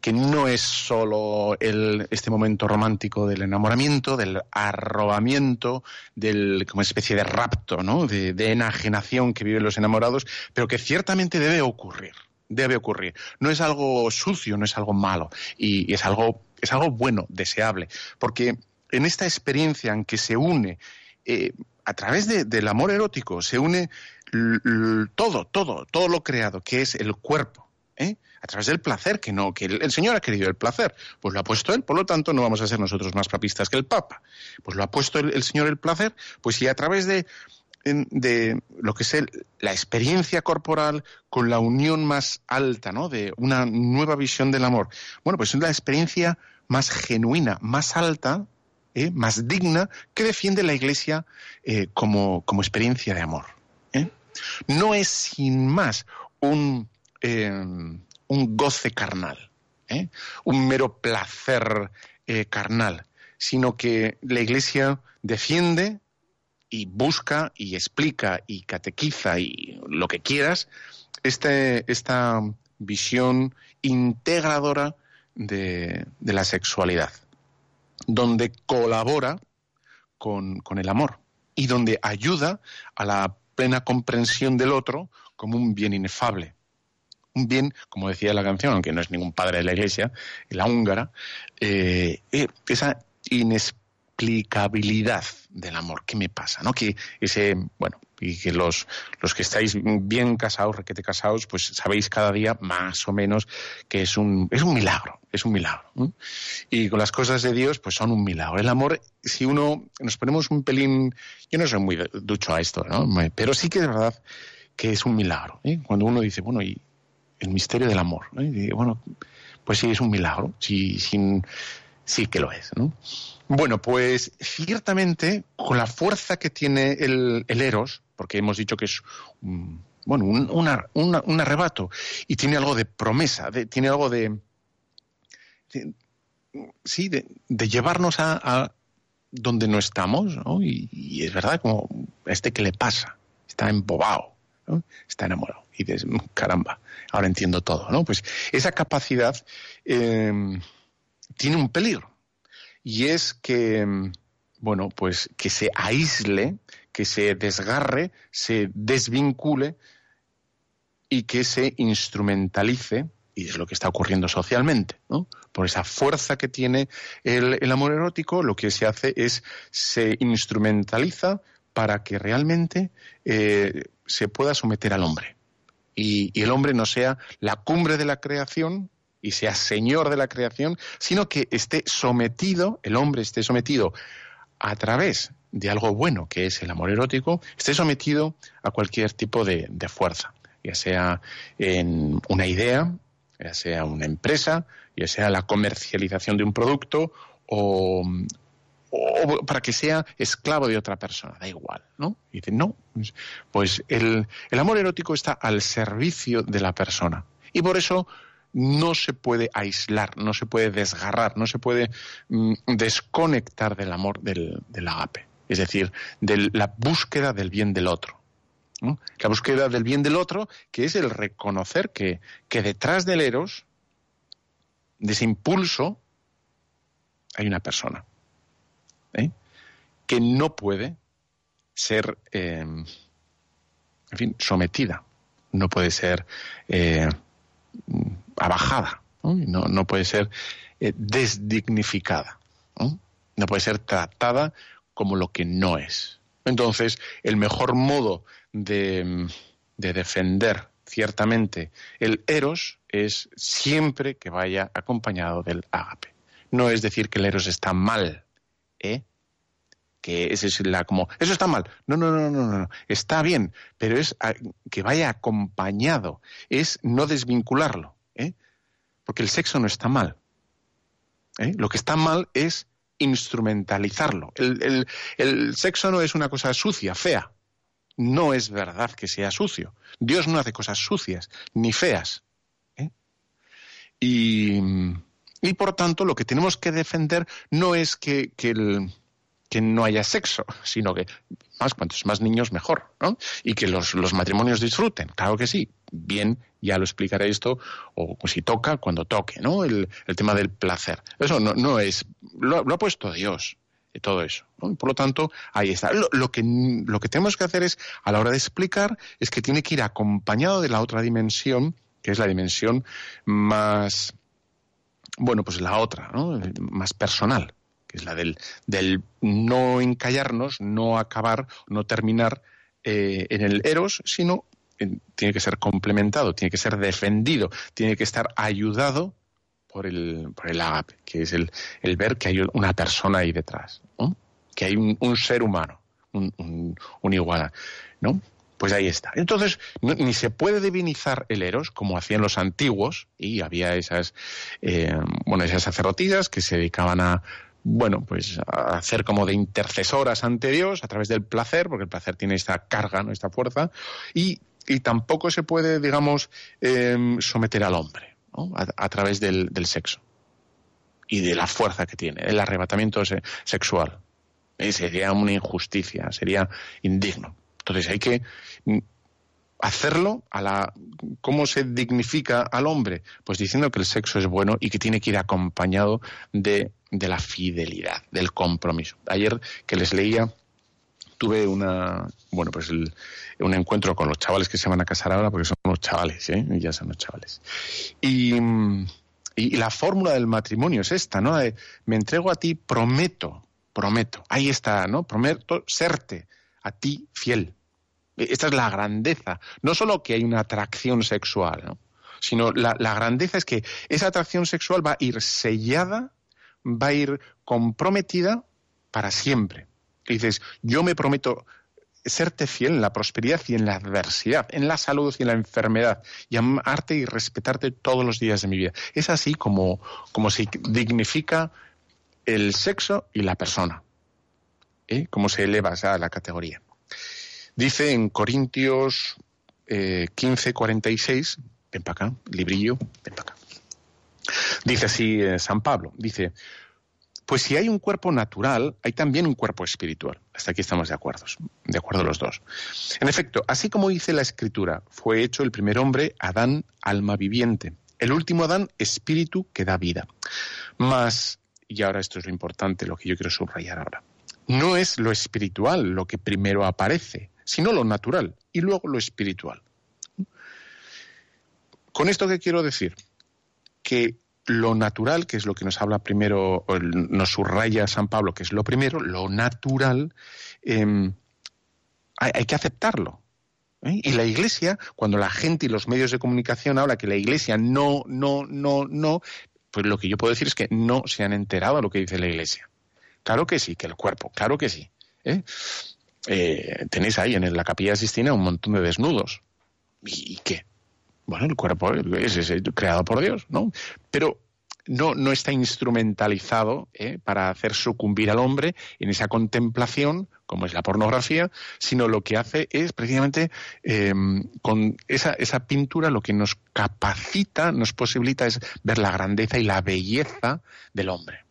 que no es solo el, este momento romántico del enamoramiento, del arrobamiento, del como especie de rapto, ¿no? De, de enajenación que viven los enamorados, pero que ciertamente debe ocurrir debe ocurrir. No es algo sucio, no es algo malo, y, es algo es algo bueno, deseable, porque en esta experiencia en que se une, eh, a través del amor erótico, se une todo, todo, todo lo creado, que es el cuerpo, ¿eh? a través del placer, que no, que el, Señor ha querido el placer, pues lo ha puesto Él, por lo tanto no vamos a ser nosotros más papistas que el Papa, pues lo ha puesto el, Señor el placer, pues si a través de, de lo que es la experiencia corporal con la unión más alta, ¿no? De una nueva visión del amor. Bueno, pues es la experiencia más genuina, más alta, ¿eh? más digna que defiende la Iglesia eh, como, como, experiencia de amor. ¿eh? No es sin más un, un goce carnal, un mero placer carnal, sino que la Iglesia defiende y busca y explica y catequiza y lo que quieras este, esta visión integradora de, la sexualidad, donde colabora con, el amor y donde ayuda a la plena comprensión del otro como un bien inefable. Un bien, como decía la canción, aunque no es ningún padre de la iglesia, la húngara, eh, eh, esa inexplicabilidad del amor. ¿Qué me pasa? ¿No? Que ese, bueno, y que los, los que estáis bien casados, requete casados, pues sabéis cada día más o menos que es un, es un milagro, es un milagro. Y con las cosas de Dios, pues son un milagro. El amor, si uno nos ponemos un pelín, yo no soy muy ducho a esto, ¿no? Pero sí que es verdad que es un milagro. ¿eh? Cuando uno dice, bueno, y el misterio del amor, y bueno, pues sí, es un milagro, sí, sin, sí que lo es, ¿no? Bueno, pues ciertamente con la fuerza que tiene el, Eros, porque hemos dicho que es un, bueno, un, arrebato y tiene algo de promesa, tiene algo de, sí, de, llevarnos a, donde no estamos, ¿no? Y, es verdad como este que le pasa, está embobado, está enamorado y dices, caramba, ahora entiendo todo, ¿no? Pues esa capacidad eh, tiene un peligro y es que, bueno, pues que se aísle, que se desgarre, se desvincule y que se instrumentalice, y es lo que está ocurriendo socialmente, ¿no? Por esa fuerza que tiene el, amor erótico, lo que se hace es se instrumentaliza para que realmente eh, se pueda someter al hombre. y, el hombre no sea la cumbre de la creación, y sea señor de la creación, sino que esté sometido, el hombre esté sometido a través de algo bueno, que es el amor erótico, esté sometido a cualquier tipo de, fuerza, ya sea en una idea, ya sea una empresa, ya sea la comercialización de un producto o, para que sea esclavo de otra persona, da igual, ¿no? Y dice, no, pues el, el amor erótico está al servicio de la persona. Y por eso no se puede aislar, no se puede desgarrar, no se puede mm, desconectar del amor del, agape, es decir, de la búsqueda del bien del otro. La búsqueda del bien del otro, que es el reconocer que, detrás del eros, de ese impulso, hay una persona ¿eh? que no puede ser, eh, en fin, sometida, no puede ser eh, abajada, ¿no? No, puede ser eh, desdignificada, ¿no? puede ser tratada como lo que no es. Entonces, el mejor modo de, de defender ciertamente el eros es siempre que vaya acompañado del ágape. No es decir que el eros está mal, ¿eh? Que ese es la como eso está mal. No, no, no, no, no, está bien, pero es que vaya acompañado, es no desvincularlo. ¿eh? Porque el sexo no está mal. ¿eh? Lo que está mal es instrumentalizarlo. El, sexo no es una cosa sucia, fea. No es verdad que sea sucio. Dios no hace cosas sucias ni feas. ¿eh? Y, y, por tanto, lo que tenemos que defender no es que, que el que no haya sexo, sino que más cuantos más niños mejor, ¿no? Y que los, matrimonios disfruten, claro que sí. Bien, ya lo explicaré esto, o si toca, cuando toque, ¿no? El, tema del placer. Eso no, no es, lo, ha puesto Dios, todo eso. por lo tanto, ahí está. Lo, que, lo que tenemos que hacer es, a la hora de explicar, es que tiene que ir acompañado de la otra dimensión, que es la dimensión más, bueno, pues la otra, ¿no? Más personal es la del, del no encallarnos, no acabar, no terminar eh, en el eros, sino tiene que ser complementado, tiene que ser defendido, tiene que estar ayudado por el, por el agape, que es el, el ver que hay una persona ahí detrás, que hay un, ser humano, un, un, igual, ¿no? Pues ahí está. Entonces, ni se puede divinizar el Eros, como hacían los antiguos, y había esas, eh, bueno, esas sacerdotisas que se dedicaban a bueno, pues hacer como de intercesoras ante Dios a través del placer, porque el placer tiene esta carga, ¿no? esta fuerza, y, tampoco se puede, digamos, em, someter al hombre a, través del, sexo y de la fuerza que tiene, el arrebatamiento sexual. Eh, sería una injusticia, sería indigno. Entonces hay que hacerlo a la cómo se dignifica al hombre pues diciendo que el sexo es bueno y que tiene que ir acompañado de, de la fidelidad del compromiso ayer que les leía tuve una bueno pues un encuentro con los chavales que se van a casar ahora porque son unos chavales ¿eh? ya son los chavales y, y, la fórmula del matrimonio es esta no me entrego a ti prometo prometo. Ahí está, ¿no? Prometo serte a ti fiel. Esta es la grandeza. No solo que hay una atracción sexual, ¿no? sino la, la grandeza es que esa atracción sexual va a ir sellada, va a ir comprometida para siempre. Y dices, yo me prometo serte fiel en la prosperidad y en la adversidad, en la salud y en la enfermedad, y amarte y respetarte todos los días de mi vida. Es así como, como se dignifica el sexo y la persona, ¿eh? como se eleva a la categoría. Dice en Corintios eh, 15, 46, ven para acá, librillo, ven para acá. Dice así eh, San Pablo, dice, pues si hay un cuerpo natural, hay también un cuerpo espiritual. Hasta aquí estamos de acuerdo, de acuerdo los dos. En efecto, así como dice la Escritura, fue hecho el primer hombre, Adán, alma viviente. El último Adán, espíritu que da vida. Mas, y ahora esto es lo importante, lo que yo quiero subrayar ahora, no es lo espiritual lo que primero aparece, sino lo natural y luego lo espiritual. ¿Con esto qué quiero decir? Que lo natural, que es lo que nos habla primero, nos subraya San Pablo, que es lo primero, lo natural, em, hay, que aceptarlo. ¿eh? Y la Iglesia, cuando la gente y los medios de comunicación hablan que la Iglesia no, no, no, no, pues lo que yo puedo decir es que no se han enterado de lo que dice la Iglesia. Claro que sí, que el cuerpo, claro que sí. ¿eh? Eh, tenéis ahí en la capilla de Sistina un montón de desnudos. ¿Y qué? Bueno, el cuerpo es, creado por Dios, ¿no? Pero no, no está instrumentalizado ¿eh? para hacer sucumbir al hombre en esa contemplación, como es la pornografía, sino lo que hace es precisamente em, con esa, esa pintura lo que nos capacita, nos posibilita es ver la grandeza y la belleza del hombre.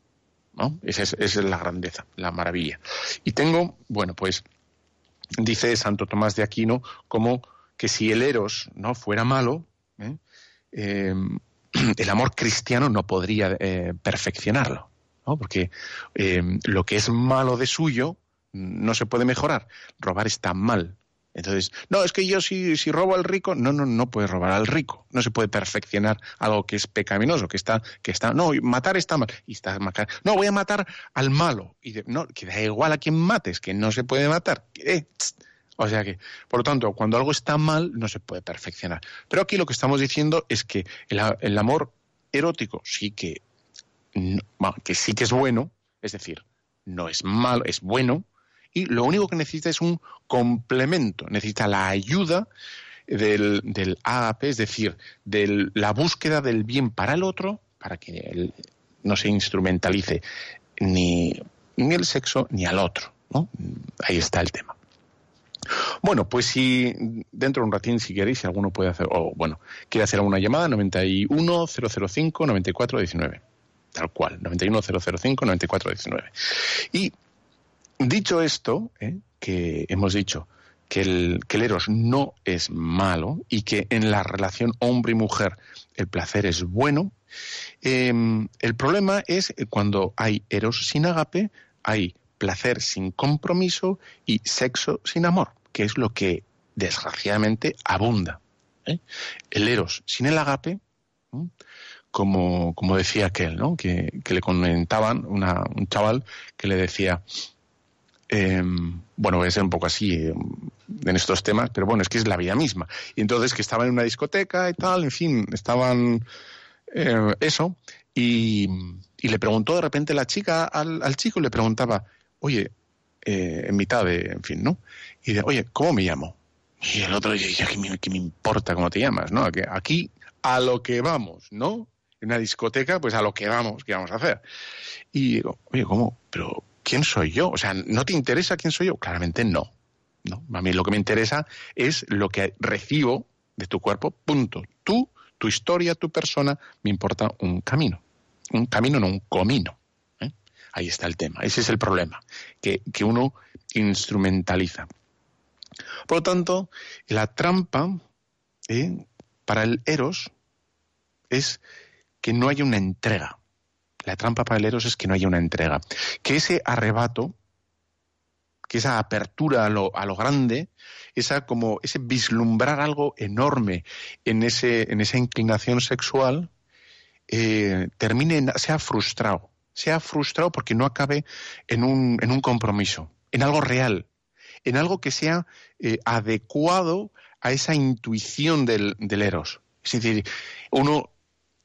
¿no? Esa es, esa es la grandeza, la maravilla. Y tengo, bueno, pues dice Santo Tomás de Aquino como que si el eros no fuera malo, ¿eh? Em, el amor cristiano no podría eh, perfeccionarlo, ¿no? porque em, lo que es malo de suyo no se puede mejorar. Robar está mal. Entonces, no, es que yo si, si robo al rico, no, no, no puedes robar al rico. No se puede perfeccionar algo que es pecaminoso, que está, que está, no, matar está mal. Y está no, voy a matar al malo. Y no, que da igual a quien mates, que no se puede matar. Eh, o sea que, por lo tanto, cuando algo está mal, no se puede perfeccionar. Pero aquí lo que estamos diciendo es que el, amor erótico sí que, que sí que es bueno, es decir, no es malo, es bueno, y lo único que necesita es un complemento, necesita la ayuda del, del es decir, de la búsqueda del bien para el otro, para que no se instrumentalice ni, ni el sexo ni al otro. ¿no? Ahí está el tema. Bueno, pues si dentro de un ratín, si queréis, si alguno puede hacer, o bueno, quiere hacer alguna llamada, 91-005-9419. Tal cual, 91-005-9419. Y dicho esto, ¿eh? que hemos dicho que el, eros no es malo y que en la relación hombre y mujer el placer es bueno, em, el problema es cuando hay eros sin agape, hay placer sin compromiso y sexo sin amor, que es lo que desgraciadamente abunda. ¿eh? El eros sin el agape, como, como decía aquel, ¿no? que, le comentaban un chaval que le decía, em, bueno, voy a ser un poco así em, en estos temas, pero bueno, es que es la vida misma. Y entonces que estaba en una discoteca y tal, en fin, estaban eh, eso, y, y, le preguntó de repente la chica al, al chico, le preguntaba, oye, eh, en mitad de, en fin, ¿no? Y de, oye, ¿cómo me llamo? Y el otro dice, ¿qué me, qué me importa cómo te llamas, no? Aquí a lo que vamos, ¿no? En una discoteca, pues a lo que vamos, ¿qué vamos a hacer? Y digo, oye, ¿cómo? Pero, ¿quién soy yo? O sea, ¿no te interesa quién soy yo? Claramente no. ¿no? A mí lo que me interesa es lo que recibo de tu cuerpo, punto. Tú, tu historia, tu persona, me importa un camino. Un camino, no un comino. Ahí está el tema. Ese es el problema, que, uno instrumentaliza. Por lo tanto, la trampa ¿eh? para el eros es que no haya una entrega. La trampa para el eros es que no haya una entrega. Que ese arrebato, que esa apertura a lo, a lo grande, esa como ese vislumbrar algo enorme en, ese, en esa inclinación sexual, eh, termine, sea frustrado se ha frustrado porque no acabe en un, en un compromiso, en algo real, en algo que sea eh, adecuado a esa intuición del, del, eros. Es decir, uno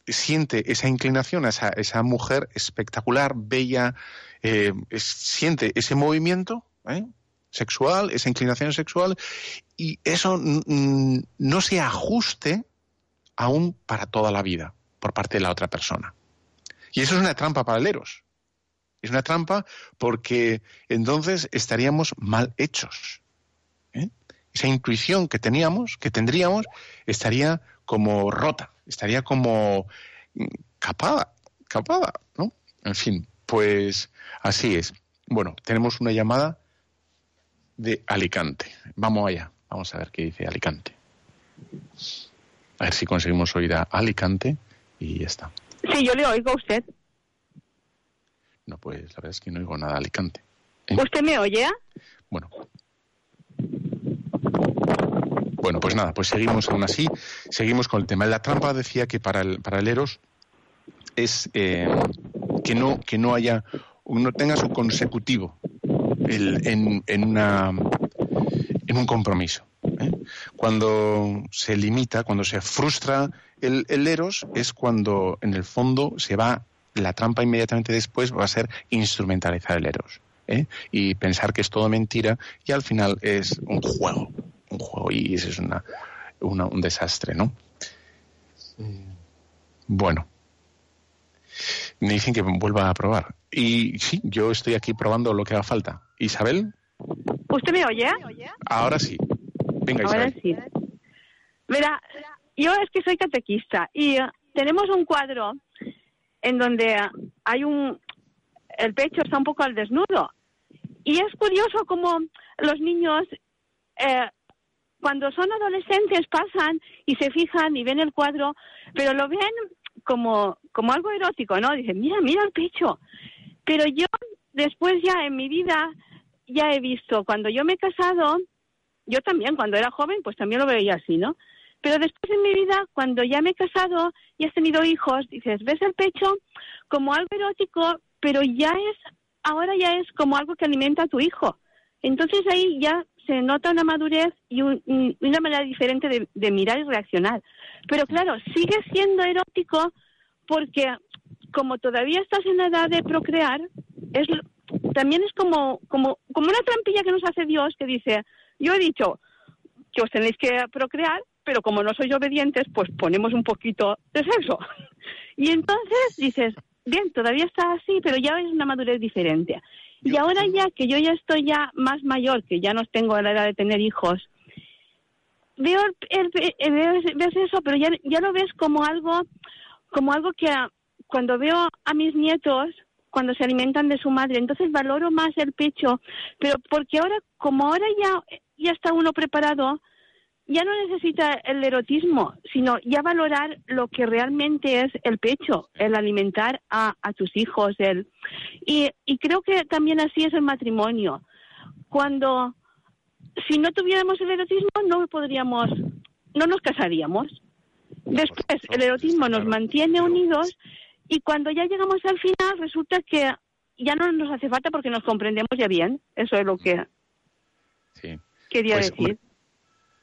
siente esa inclinación a esa, esa mujer espectacular, bella, eh, siente ese movimiento ¿eh? sexual, esa inclinación sexual, y eso no se ajuste aún para toda la vida por parte de la otra persona. Y eso es una trampa para el eros. Es una trampa porque entonces estaríamos mal hechos. ¿eh? Esa intuición que teníamos, que tendríamos, estaría como rota, estaría como mm, capada, capada, ¿no? En fin, pues así es. Bueno, tenemos una llamada de Alicante. Vamos allá, vamos a ver qué dice Alicante. A ver si conseguimos oír a Alicante y ya está. Sí, yo le oigo a usted. No, pues la verdad es que no oigo nada Alicante. ¿Eh? ¿Usted me oye? Bueno. Bueno, pues nada, pues seguimos aún así. Seguimos con el tema. La trampa decía que para el, para el Eros es eh, que no que no haya no tenga su consecutivo en, en, una en un compromiso. ¿eh? Cuando se limita, cuando se frustra el, el, eros, es cuando en el fondo se va la trampa inmediatamente después va a ser instrumentalizar el eros. ¿eh? Y pensar que es todo mentira y al final es un juego, un juego y eso es una, un desastre, ¿no? Bueno, me dicen que vuelva a probar. Y sí, yo estoy aquí probando lo que haga falta. Isabel. ¿Usted me oye? Ahora sí. Venga, Ahora sí. Mira, yo es que soy catequista y eh, tenemos un cuadro en donde hay un el pecho está un poco al desnudo. Y es curioso como los niños eh, cuando son adolescentes pasan y se fijan y ven el cuadro pero lo ven como como algo erótico no dicen mira mira el pecho pero yo después ya en mi vida ya he visto cuando yo me he casado yo también cuando era joven pues también lo veía así no pero después en mi vida, cuando ya me he casado y has tenido hijos, dices, ves el pecho como algo erótico, pero ya es, ahora ya es como algo que alimenta a tu hijo. Entonces ahí ya se nota una madurez y una manera diferente de, de, mirar y reaccionar. Pero claro, sigue siendo erótico porque como todavía estás en la edad de procrear, es también es como, como, como una trampilla que nos hace Dios que dice, yo he dicho que os tenéis que procrear, pero como no sois obedientes, pues ponemos un poquito de sexo. Y entonces dices, bien, todavía está así, pero ya es una madurez diferente. Y ahora ya que yo ya estoy ya más mayor, que ya no tengo la edad de tener hijos, veo, el, ves eso, pero ya, ya lo ves como algo, como algo que cuando veo a mis nietos, cuando se alimentan de su madre, entonces valoro más el pecho, pero porque ahora, como ahora ya, ya está uno preparado, ya no necesita el erotismo, sino ya valorar lo que realmente es el pecho, el alimentar a, tus hijos. El, y, y creo que también así es el matrimonio. Cuando, si no tuviéramos el erotismo, no podríamos, no nos casaríamos. Después, el erotismo nos mantiene unidos y cuando ya llegamos al final, resulta que ya no nos hace falta porque nos comprendemos ya bien. Eso es lo que quería pues, decir.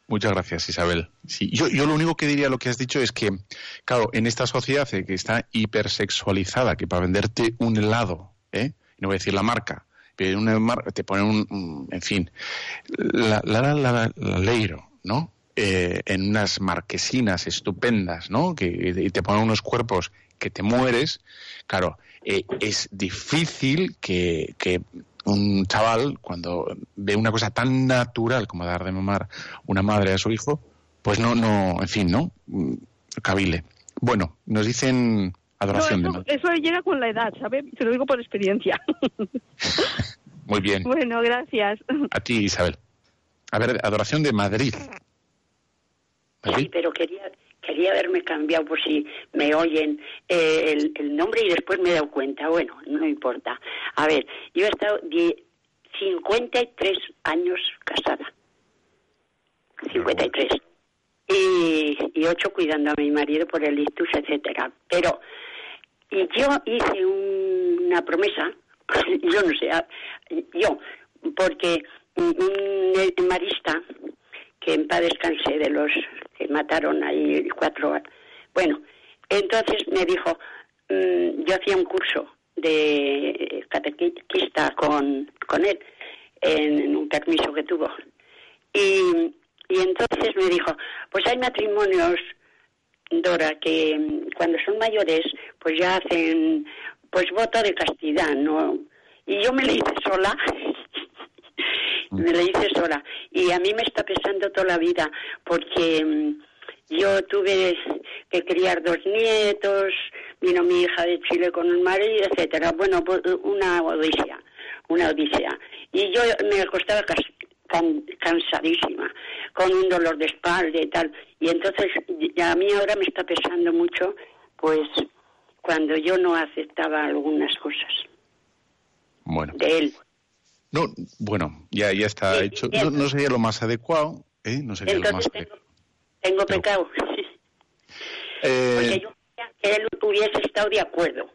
Muchas gracias, Isabel. Sí, yo, yo lo único que diría lo que has dicho es que, claro, en esta sociedad que está hipersexualizada, que para venderte un helado, ¿eh? no voy a decir la marca, pero te ponen un, en fin, la, la, la, la leiro, ¿no? Eh, en unas marquesinas estupendas, ¿no? Que, y te ponen unos cuerpos que te mueres, claro, eh, es difícil que, que un chaval, cuando ve una cosa tan natural como dar de mamar una madre a su hijo, pues no, no, en fin, ¿no? Mm, cabile. Bueno, nos dicen adoración de madre. Eso llega con la edad, ¿sabes? Te lo digo por experiencia. Muy bien. Bueno, gracias. A ti, Isabel. A ver, adoración de Madrid. Sí, pero quería quería haberme cambiado por si me oyen eh, el, nombre y después me he dado cuenta. Bueno, no importa. A ver, yo he estado 53 años casada. 53. Y, y ocho cuidando a mi marido por el ictus, etcétera. Pero y yo hice un una promesa, yo no sé, yo, porque un marista, que en paz descansé de los que mataron ahí cuatro, bueno, entonces me dijo, mm, yo hacía un curso de catequista con, con él, en, un permiso que tuvo. Y, y entonces me dijo, pues hay matrimonios, Dora, que mm, cuando son mayores, pues ya hacen, pues voto de castidad, ¿no? Y yo me la hice sola, me la hice sola. Y a mí me está pesando toda la vida, porque mm, yo tuve que criar dos nietos, vino mi hija de Chile con un marido, etcétera. Bueno, pues, una odisea, una odisea. Y yo me acostaba cansadísima, con un dolor de espalda y tal. Y entonces a mí ahora me está pesando mucho, pues cuando yo no aceptaba algunas cosas. Bueno. De él. No, bueno, ya, ya está hecho. No, sería lo más adecuado, ¿eh? No sería lo más tengo, tengo pecado. Eh... Porque yo que él hubiese estado de acuerdo.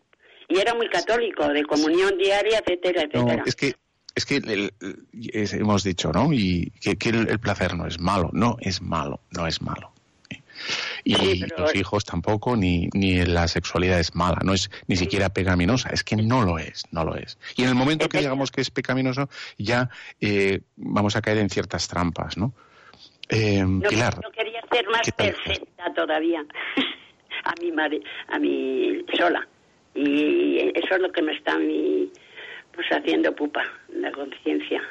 Y era muy católico, de comunión diaria, etcétera, etcétera. No, es que es que hemos dicho, ¿no? Y que, el, placer no es malo, no es malo, no es malo. Y los hijos tampoco, ni, ni la sexualidad es mala, no es ni siquiera pecaminosa, es que no lo es, no lo es. Y en el momento que digamos que es pecaminoso, ya eh, vamos a caer en ciertas trampas, ¿no? Eh, no, Pilar. No quería ser más perfecta todavía a mi madre, a mi sola. Y eso es lo que me está a mí pues haciendo pupa la conciencia.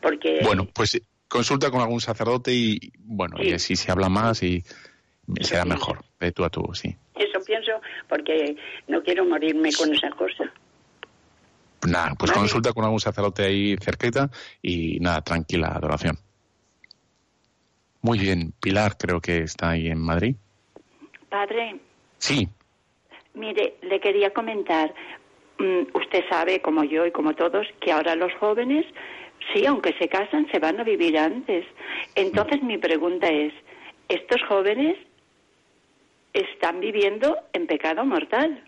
Porque Bueno, pues consulta con algún sacerdote y bueno, y así se habla más y será mejor, de tú a tú, sí. Eso pienso porque no quiero morirme con esa cosa. Nada, pues consulta con algún sacerdote ahí cerquita y nada, tranquila, adoración. Muy bien, Pilar creo que está ahí en Madrid. Padre. Sí. Mire, le quería comentar, mm, usted sabe, como yo y como todos, que ahora los jóvenes, sí, aunque se casan, se van a vivir antes. Entonces mi pregunta es, ¿estos jóvenes están viviendo en pecado mortal?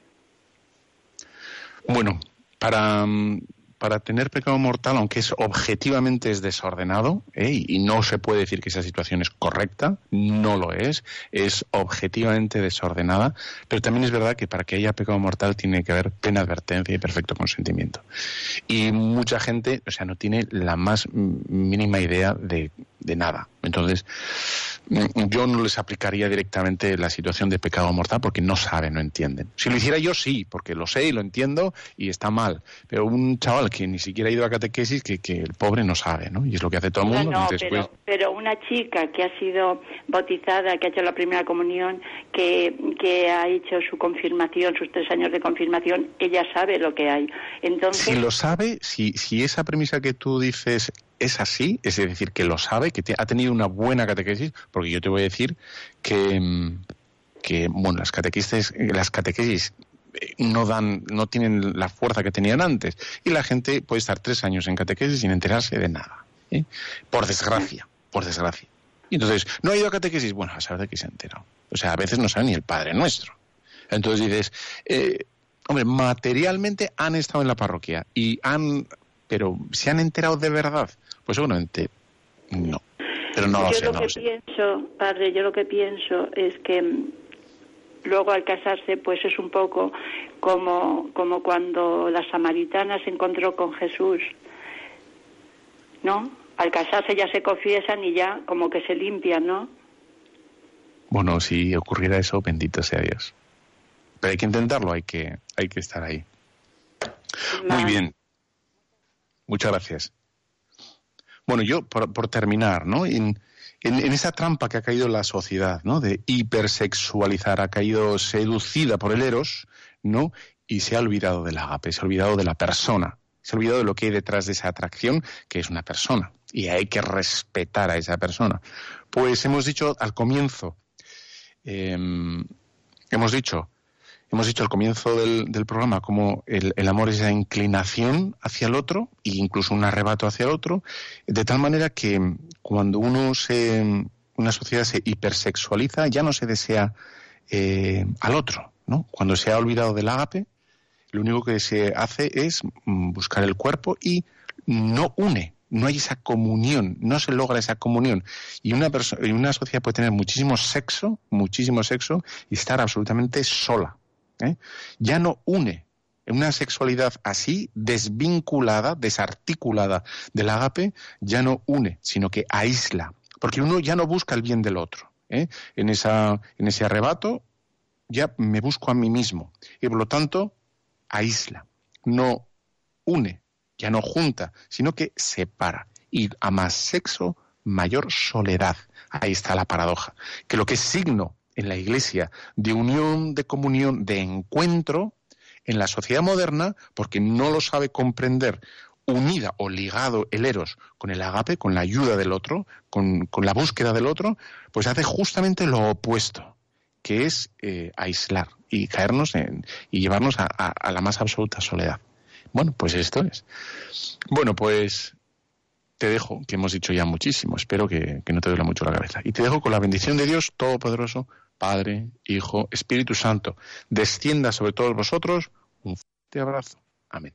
Bueno, para, mm, para tener pecado mortal, aunque es objetivamente es desordenado, ¿eh? y no se puede decir que esa situación es correcta, no lo es, es objetivamente desordenada, pero también es verdad que para que haya pecado mortal tiene que haber plena advertencia y perfecto consentimiento. Y mucha gente, o sea, no tiene la más mínima idea de, de nada. Entonces, mm, yo no les aplicaría directamente la situación de pecado mortal porque no saben, no entienden. Si lo hiciera yo, sí, porque lo sé y lo entiendo y está mal. Pero un chaval que ni siquiera ha ido a catequesis, que, que el pobre no sabe, ¿no? Y es lo que hace todo el mundo. No, pero, pero, una chica que ha sido bautizada, que ha hecho la primera comunión, que, que ha hecho su confirmación, sus tres años de confirmación, ella sabe lo que hay. Entonces... Si lo sabe, si, si esa premisa que tú dices es así, es decir, que lo sabe, que ha tenido una buena catequesis, porque yo te voy a decir que, mm, que bueno, las catequistas, las catequesis eh, no dan, no tienen la fuerza que tenían antes, y la gente puede estar tres años en catequesis sin enterarse de nada, ¿eh? por desgracia, por desgracia. Y entonces, ¿no ha ido a catequesis? Bueno, a saber de qué se ha enterado. O sea, a veces no sabe ni el Padre Nuestro. Entonces dices, eh, hombre, materialmente han estado en la parroquia y han, pero ¿se han enterado de verdad? Pues seguramente no. Pero no lo yo lo que pienso, padre, yo lo que pienso es que mm, luego al casarse pues es un poco como, como cuando la samaritana se encontró con Jesús, ¿no? Al casarse ya se confiesan y ya como que se limpian, ¿no? Bueno, si ocurriera eso, bendito sea Dios. Pero hay que intentarlo, hay que, hay que estar ahí. Muy bien. Muchas gracias. Bueno, yo, por, terminar, ¿no? En, esa trampa que ha caído la sociedad, ¿no? De hipersexualizar, ha caído seducida por el eros, ¿no? Y se ha olvidado del agape, se ha olvidado de la persona, se ha olvidado de lo que hay detrás de esa atracción, que es una persona. Y hay que respetar a esa persona. Pues hemos dicho al comienzo, em, hemos dicho, Hemos dicho al comienzo del, programa cómo el, amor es esa inclinación hacia el otro e incluso un arrebato hacia el otro, de tal manera que cuando uno se, una sociedad se hipersexualiza ya no se desea eh, al otro, ¿no? Cuando se ha olvidado del ágape, lo único que se hace es mm, buscar el cuerpo y no une, no hay esa comunión, no se logra esa comunión. Y una, y una sociedad puede tener muchísimo sexo, muchísimo sexo, y estar absolutamente sola. ¿Eh? Ya no une. Una sexualidad así, desvinculada, desarticulada del agape, ya no une, sino que aísla. Porque uno ya no busca el bien del otro. ¿eh? En, esa, en ese arrebato ya me busco a mí mismo. Y por lo tanto, aísla. No une, ya no junta, sino que separa. Y a más sexo, mayor soledad. Ahí está la paradoja. Que lo que es signo en la Iglesia de unión, de comunión, de encuentro, en la sociedad moderna, porque no lo sabe comprender, unida o ligado el eros con el agape, con la ayuda del otro, con, la búsqueda del otro, pues hace justamente lo opuesto, que es eh, aislar y caernos en, y llevarnos a la más absoluta soledad. Bueno, pues esto es. Bueno, pues te dejo, que hemos dicho ya muchísimo, espero que, no te duela mucho la cabeza. Y te dejo con la bendición de Dios Todopoderoso, Padre, Hijo, Espíritu Santo, descienda sobre todos vosotros. Un fuerte abrazo. Amén.